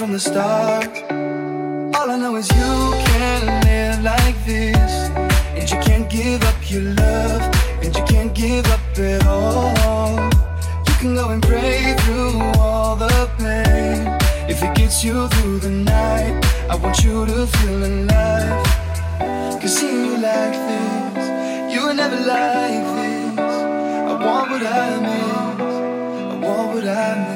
from the start. All I know is you can't live like this. And you can't give up your love. And you can't give up at all. You can go and pray through all the pain. If it gets you through the night, I want you to feel alive. Cause seeing you like this, you were never like this. I want what I miss. I want what I miss.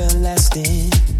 everlasting.